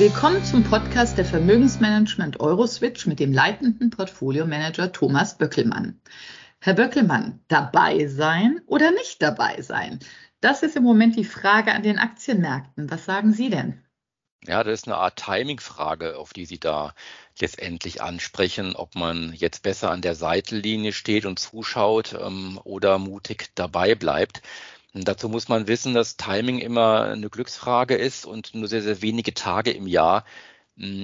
Willkommen zum Podcast der Vermögensmanagement Euroswitch mit dem leitenden Portfolio-Manager Thomas Böckelmann. Herr Böckelmann, dabei sein oder nicht dabei sein? Das ist im Moment die Frage an den Aktienmärkten. Was sagen Sie denn? Ja, das ist eine Art Timing-Frage, auf die Sie da letztendlich ansprechen, ob man jetzt besser an der Seitenlinie steht und zuschaut ähm, oder mutig dabei bleibt. Dazu muss man wissen, dass Timing immer eine Glücksfrage ist und nur sehr, sehr wenige Tage im Jahr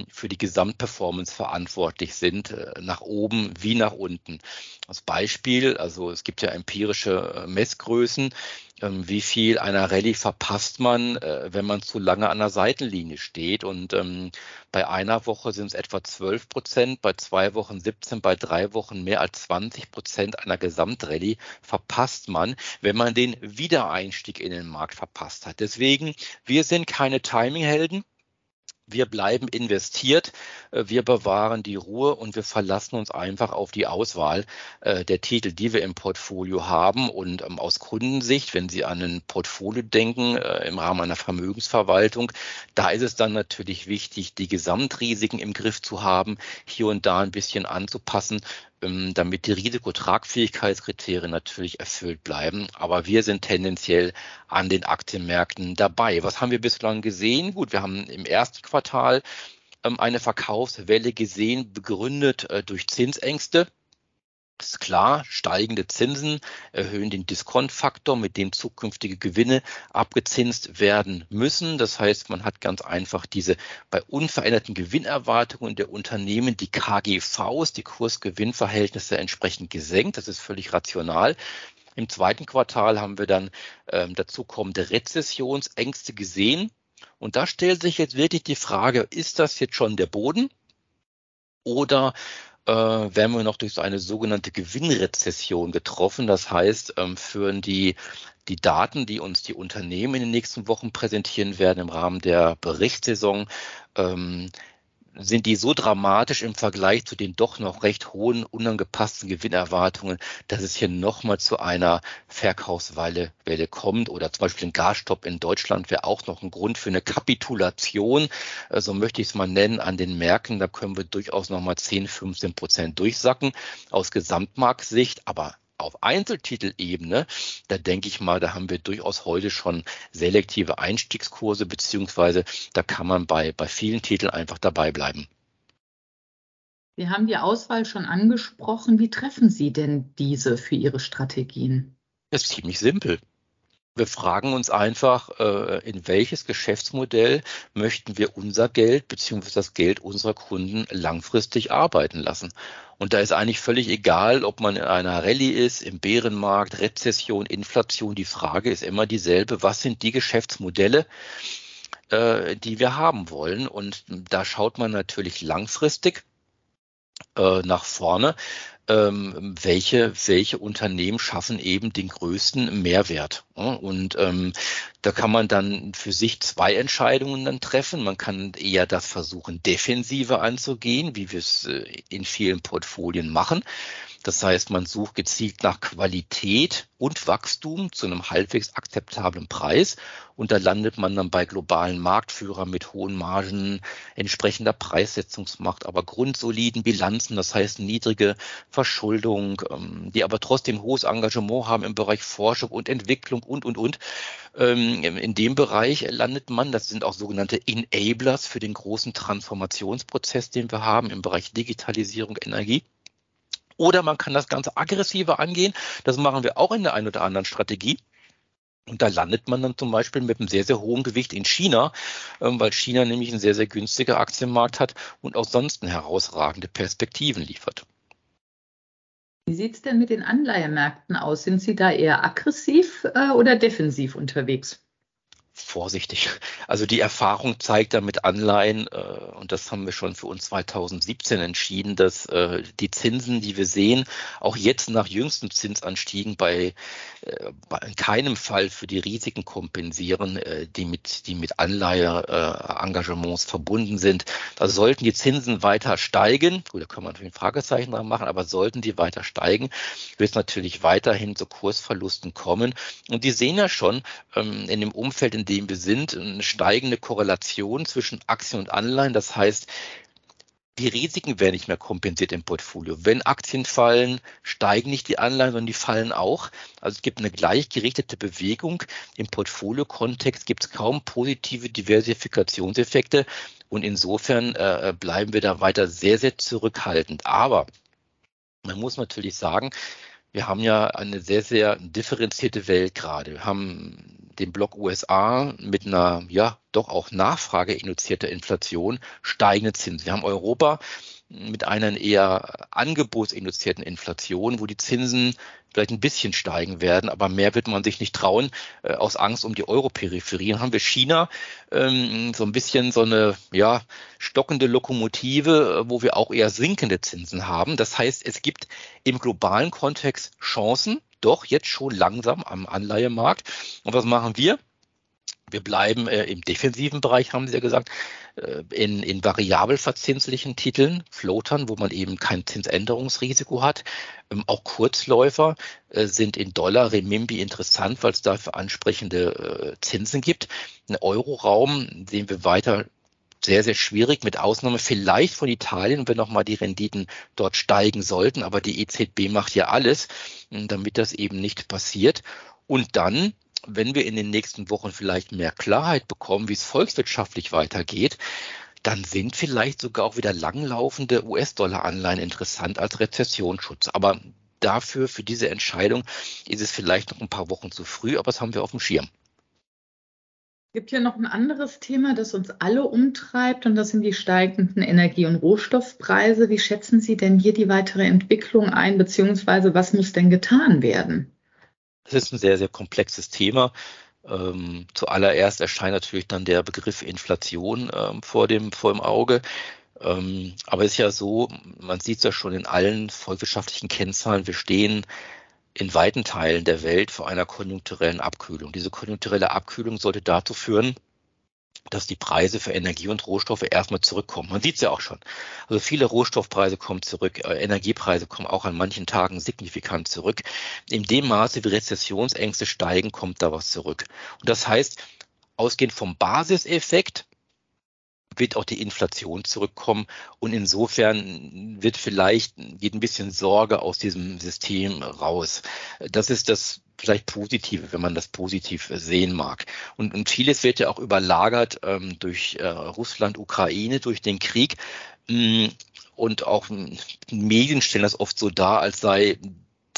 für die Gesamtperformance verantwortlich sind, äh, nach oben wie nach unten. Als Beispiel, also es gibt ja empirische äh, Messgrößen, ähm, wie viel einer Rallye verpasst man, äh, wenn man zu lange an der Seitenlinie steht. Und ähm, bei einer Woche sind es etwa 12 Prozent, bei zwei Wochen 17, bei drei Wochen mehr als 20 Prozent einer Gesamtrallye verpasst man, wenn man den Wiedereinstieg in den Markt verpasst hat. Deswegen, wir sind keine Timinghelden. Wir bleiben investiert, äh, wir bewahren die Ruhe und wir verlassen uns einfach auf die Auswahl äh, der Titel, die wir im Portfolio haben. Und ähm, aus Kundensicht, wenn Sie an ein Portfolio denken äh, im Rahmen einer Vermögensverwaltung, da ist es dann natürlich wichtig, die Gesamtrisiken im Griff zu haben, hier und da ein bisschen anzupassen, damit die Risikotragfähigkeitskriterien natürlich erfüllt bleiben. Aber wir sind tendenziell an den Aktienmärkten dabei. Was haben wir bislang gesehen? Gut, wir haben im ersten Quartal ähm, eine Verkaufswelle gesehen, begründet äh, durch Zinsängste. Ist klar, steigende Zinsen erhöhen den Diskontfaktor, mit dem zukünftige Gewinne abgezinst werden müssen. Das heißt, man hat ganz einfach diese bei unveränderten Gewinnerwartungen der Unternehmen die KGVs, die Kursgewinnverhältnisse entsprechend gesenkt. Das ist völlig rational. Im zweiten Quartal haben wir dann ähm, dazu kommende Rezessionsängste gesehen. Und da stellt sich jetzt wirklich die Frage, ist das jetzt schon der Boden? Oder äh, werden wir noch durch so eine sogenannte Gewinnrezession getroffen. Das heißt, ähm, führen die, die Daten, die uns die Unternehmen in den nächsten Wochen präsentieren werden im Rahmen der Berichtssaison, ähm, sind die so dramatisch im Vergleich zu den doch noch recht hohen, unangepassten Gewinnerwartungen, dass es hier nochmal zu einer Verkaufswelle Welle kommt. Oder zum Beispiel ein Gasstopp in Deutschland wäre auch noch ein Grund für eine Kapitulation, äh, so möchte ich es mal nennen, an den Märkten. Da können wir durchaus nochmal 10, 15 Prozent durchsacken aus Gesamtmarktsicht, aber auf Einzeltitelebene, da denke ich mal, da haben wir durchaus heute schon selektive Einstiegskurse, beziehungsweise da kann man bei, bei vielen Titeln einfach dabei bleiben. Wir haben die Auswahl schon angesprochen. Wie treffen Sie denn diese für Ihre Strategien? Das ist ziemlich simpel. Wir fragen uns einfach, äh, in welches Geschäftsmodell möchten wir unser Geld bzw. das Geld unserer Kunden langfristig arbeiten lassen. Und da ist eigentlich völlig egal, ob man in einer Rallye ist, im Bärenmarkt, Rezession, Inflation. Die Frage ist immer dieselbe. Was sind die Geschäftsmodelle, äh, die wir haben wollen? Und da schaut man natürlich langfristig äh, nach vorne ähm, welche, welche Unternehmen schaffen eben den größten Mehrwert. Und ähm, da kann man dann für sich zwei Entscheidungen dann treffen. Man kann eher das versuchen, defensiver anzugehen, wie wir es äh, in vielen Portfolien machen. Das heißt, man sucht gezielt nach Qualität und Wachstum zu einem halbwegs akzeptablen Preis. Und da landet man dann bei globalen Marktführern mit hohen Margen, entsprechender Preissetzungsmacht, aber grundsoliden Bilanzen, das heißt niedrige Verschuldung, ähm, die aber trotzdem hohes Engagement haben im Bereich Forschung und Entwicklung und, und, und. Ähm, in dem Bereich landet man, das sind auch sogenannte Enablers für den großen Transformationsprozess, den wir haben im Bereich Digitalisierung, Energie. Oder man kann das Ganze aggressiver angehen. Das machen wir auch in der einen oder anderen Strategie. Und da landet man dann zum Beispiel mit einem sehr, sehr hohen Gewicht in China, ähm, weil China nämlich einen sehr, sehr günstigen Aktienmarkt hat und auch sonst herausragende Perspektiven liefert. Wie sieht es denn mit den Anleihemärkten aus? Sind Sie da eher aggressiv äh, oder defensiv unterwegs? Vorsichtig. Also die Erfahrung zeigt da mit Anleihen, äh, und das haben wir schon für uns 2017 entschieden, dass äh, die Zinsen, die wir sehen, auch jetzt nach jüngsten Zinsanstiegen bei, äh, bei in keinem Fall für die Risiken kompensieren, äh, die mit, die mit Anleiheengagements verbunden sind. Da sollten die Zinsen weiter steigen, gut, da können wir natürlich ein Fragezeichen dran machen, aber sollten die weiter steigen, wird es natürlich weiterhin zu Kursverlusten kommen. Und die sehen ja schon ähm, in dem Umfeld, in dem wir sind, eine steigende Korrelation zwischen Aktien und Anleihen. Das heißt, die Risiken werden nicht mehr kompensiert im Portfolio. Wenn Aktien fallen, steigen nicht die Anleihen, sondern die fallen auch. Also es gibt eine gleichgerichtete Bewegung. Im Portfolio-Kontext gibt es kaum positive Diversifikationseffekte und insofern äh, bleiben wir da weiter sehr, sehr zurückhaltend. Aber man muss natürlich sagen, wir haben ja eine sehr, sehr differenzierte Welt gerade. Wir haben den Block USA mit einer ja doch auch nachfrageinduzierter Inflation steigende Zinsen. Wir haben Europa mit einer eher angebotsinduzierten Inflation, wo die Zinsen vielleicht ein bisschen steigen werden, aber mehr wird man sich nicht trauen, äh, aus Angst um die Europeripherie. Dann haben wir China, ähm, so ein bisschen so eine ja, stockende Lokomotive, wo wir auch eher sinkende Zinsen haben. Das heißt, es gibt im globalen Kontext Chancen, doch jetzt schon langsam am Anleihemarkt. Und was machen wir? Wir bleiben äh, im defensiven Bereich, haben Sie ja gesagt, äh, in, in variabel verzinslichen Titeln, Floatern, wo man eben kein Zinsänderungsrisiko hat. Ähm, auch Kurzläufer äh, sind in Dollar, Remimbi interessant, weil es dafür ansprechende äh, Zinsen gibt. Ein Euroraum sehen wir weiter sehr, sehr schwierig, mit Ausnahme vielleicht von Italien, wenn nochmal die Renditen dort steigen sollten. Aber die EZB macht ja alles, damit das eben nicht passiert. Und dann wenn wir in den nächsten Wochen vielleicht mehr Klarheit bekommen, wie es volkswirtschaftlich weitergeht, dann sind vielleicht sogar auch wieder langlaufende US-Dollar-Anleihen interessant als Rezessionsschutz. Aber dafür, für diese Entscheidung, ist es vielleicht noch ein paar Wochen zu früh, aber das haben wir auf dem Schirm. Es gibt ja noch ein anderes Thema, das uns alle umtreibt, und das sind die steigenden Energie- und Rohstoffpreise. Wie schätzen Sie denn hier die weitere Entwicklung ein, beziehungsweise was muss denn getan werden? Es ist ein sehr, sehr komplexes Thema. Ähm, zuallererst erscheint natürlich dann der Begriff Inflation ähm, vor, dem, vor dem Auge. Ähm, aber es ist ja so, man sieht es ja schon in allen volkswirtschaftlichen Kennzahlen, wir stehen in weiten Teilen der Welt vor einer konjunkturellen Abkühlung. Diese konjunkturelle Abkühlung sollte dazu führen, dass die Preise für Energie und Rohstoffe erstmal zurückkommen. Man sieht es ja auch schon. Also viele Rohstoffpreise kommen zurück, äh, Energiepreise kommen auch an manchen Tagen signifikant zurück. In dem Maße, wie Rezessionsängste steigen, kommt da was zurück. Und das heißt, ausgehend vom Basiseffekt wird auch die Inflation zurückkommen und insofern wird vielleicht geht ein bisschen Sorge aus diesem System raus. Das ist das vielleicht Positive, wenn man das positiv sehen mag. Und, und vieles wird ja auch überlagert ähm, durch äh, Russland, Ukraine, durch den Krieg. Mm, und auch Medien stellen das oft so dar, als sei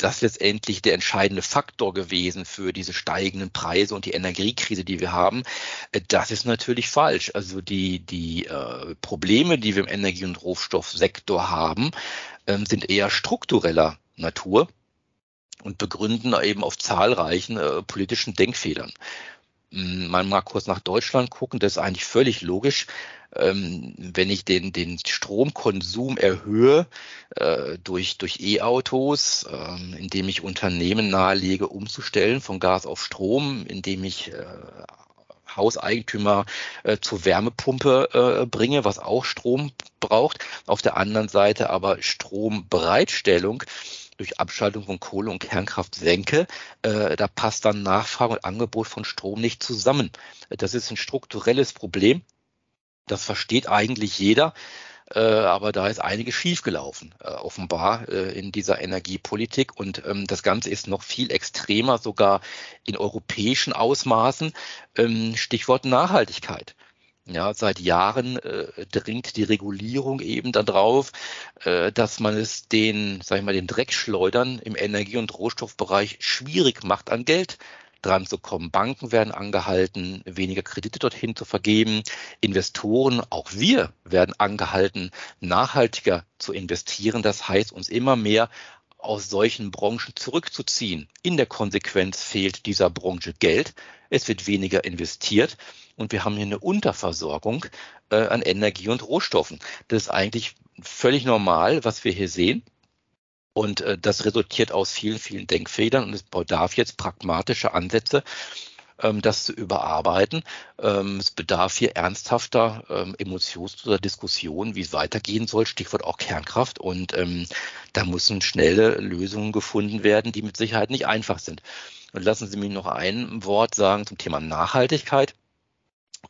das letztendlich der entscheidende Faktor gewesen für diese steigenden Preise und die Energiekrise, die wir haben. Äh, das ist natürlich falsch. Also die, die äh, Probleme, die wir im Energie- und Rohstoffsektor haben, ähm, sind eher struktureller Natur und begründen eben auf zahlreichen äh, politischen Denkfehlern. Hm, man mag kurz nach Deutschland gucken, das ist eigentlich völlig logisch. Ähm, wenn ich den, den Stromkonsum erhöhe äh, durch, durch E-Autos, äh, indem ich Unternehmen nahelege, umzustellen von Gas auf Strom, indem ich äh, Hauseigentümer äh, zur Wärmepumpe äh, bringe, was auch Strom braucht. Auf der anderen Seite aber Strombereitstellung durch Abschaltung von Kohle und Kernkraft senke, äh, da passt dann Nachfrage und Angebot von Strom nicht zusammen. Das ist ein strukturelles Problem. Das versteht eigentlich jeder. Äh, aber da ist einiges schiefgelaufen, äh, offenbar äh, in dieser Energiepolitik. Und ähm, das Ganze ist noch viel extremer, sogar in europäischen Ausmaßen. Ähm, Stichwort Nachhaltigkeit. Ja, seit Jahren äh, dringt die Regulierung eben darauf, äh, dass man es den, sag ich mal, den Dreckschleudern im Energie- und Rohstoffbereich schwierig macht, an Geld dran zu kommen. Banken werden angehalten, weniger Kredite dorthin zu vergeben. Investoren, auch wir, werden angehalten, nachhaltiger zu investieren. Das heißt, uns immer mehr aus solchen Branchen zurückzuziehen. In der Konsequenz fehlt dieser Branche Geld, es wird weniger investiert und wir haben hier eine Unterversorgung äh, an Energie und Rohstoffen. Das ist eigentlich völlig normal, was wir hier sehen. Und äh, das resultiert aus vielen, vielen Denkfedern und es bedarf jetzt pragmatische Ansätze, das zu überarbeiten. Ähm, es bedarf hier ernsthafter ähm, emotionsloser Diskussion, wie es weitergehen soll, Stichwort auch Kernkraft. Und ähm, da müssen schnelle Lösungen gefunden werden, die mit Sicherheit nicht einfach sind. Und lassen Sie mich noch ein Wort sagen zum Thema Nachhaltigkeit.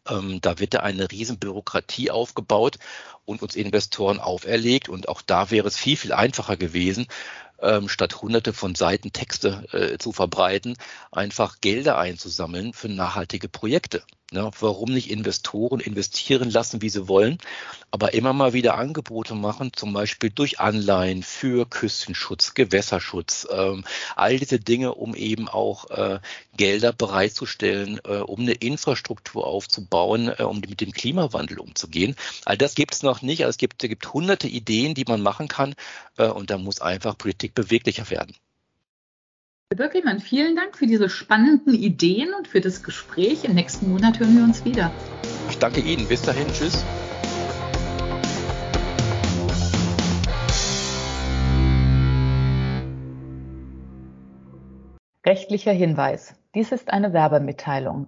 Ähm, da wird da eine riesen Bürokratie aufgebaut und uns Investoren auferlegt. Und auch da wäre es viel, viel einfacher gewesen, ähm, statt hunderte von Seiten Texte äh, zu verbreiten, einfach Gelder einzusammeln für nachhaltige Projekte. Ja, warum nicht Investoren investieren lassen, wie sie wollen, aber immer mal wieder Angebote machen, zum Beispiel durch Anleihen für Küstenschutz, Gewässerschutz, ähm, all diese Dinge, um eben auch äh, Gelder bereitzustellen, äh, um eine Infrastruktur aufzubauen, äh, um mit dem Klimawandel umzugehen. All das gibt es noch nicht. Also es gibt, es gibt hunderte Ideen, die man machen kann äh, und da muss einfach Politik beweglicher werden. Herr Böckelmann, vielen Dank für diese spannenden Ideen und für das Gespräch. Im nächsten Monat hören wir uns wieder. Ich danke Ihnen. Bis dahin. Tschüss. Rechtlicher Hinweis. Dies ist eine Werbemitteilung.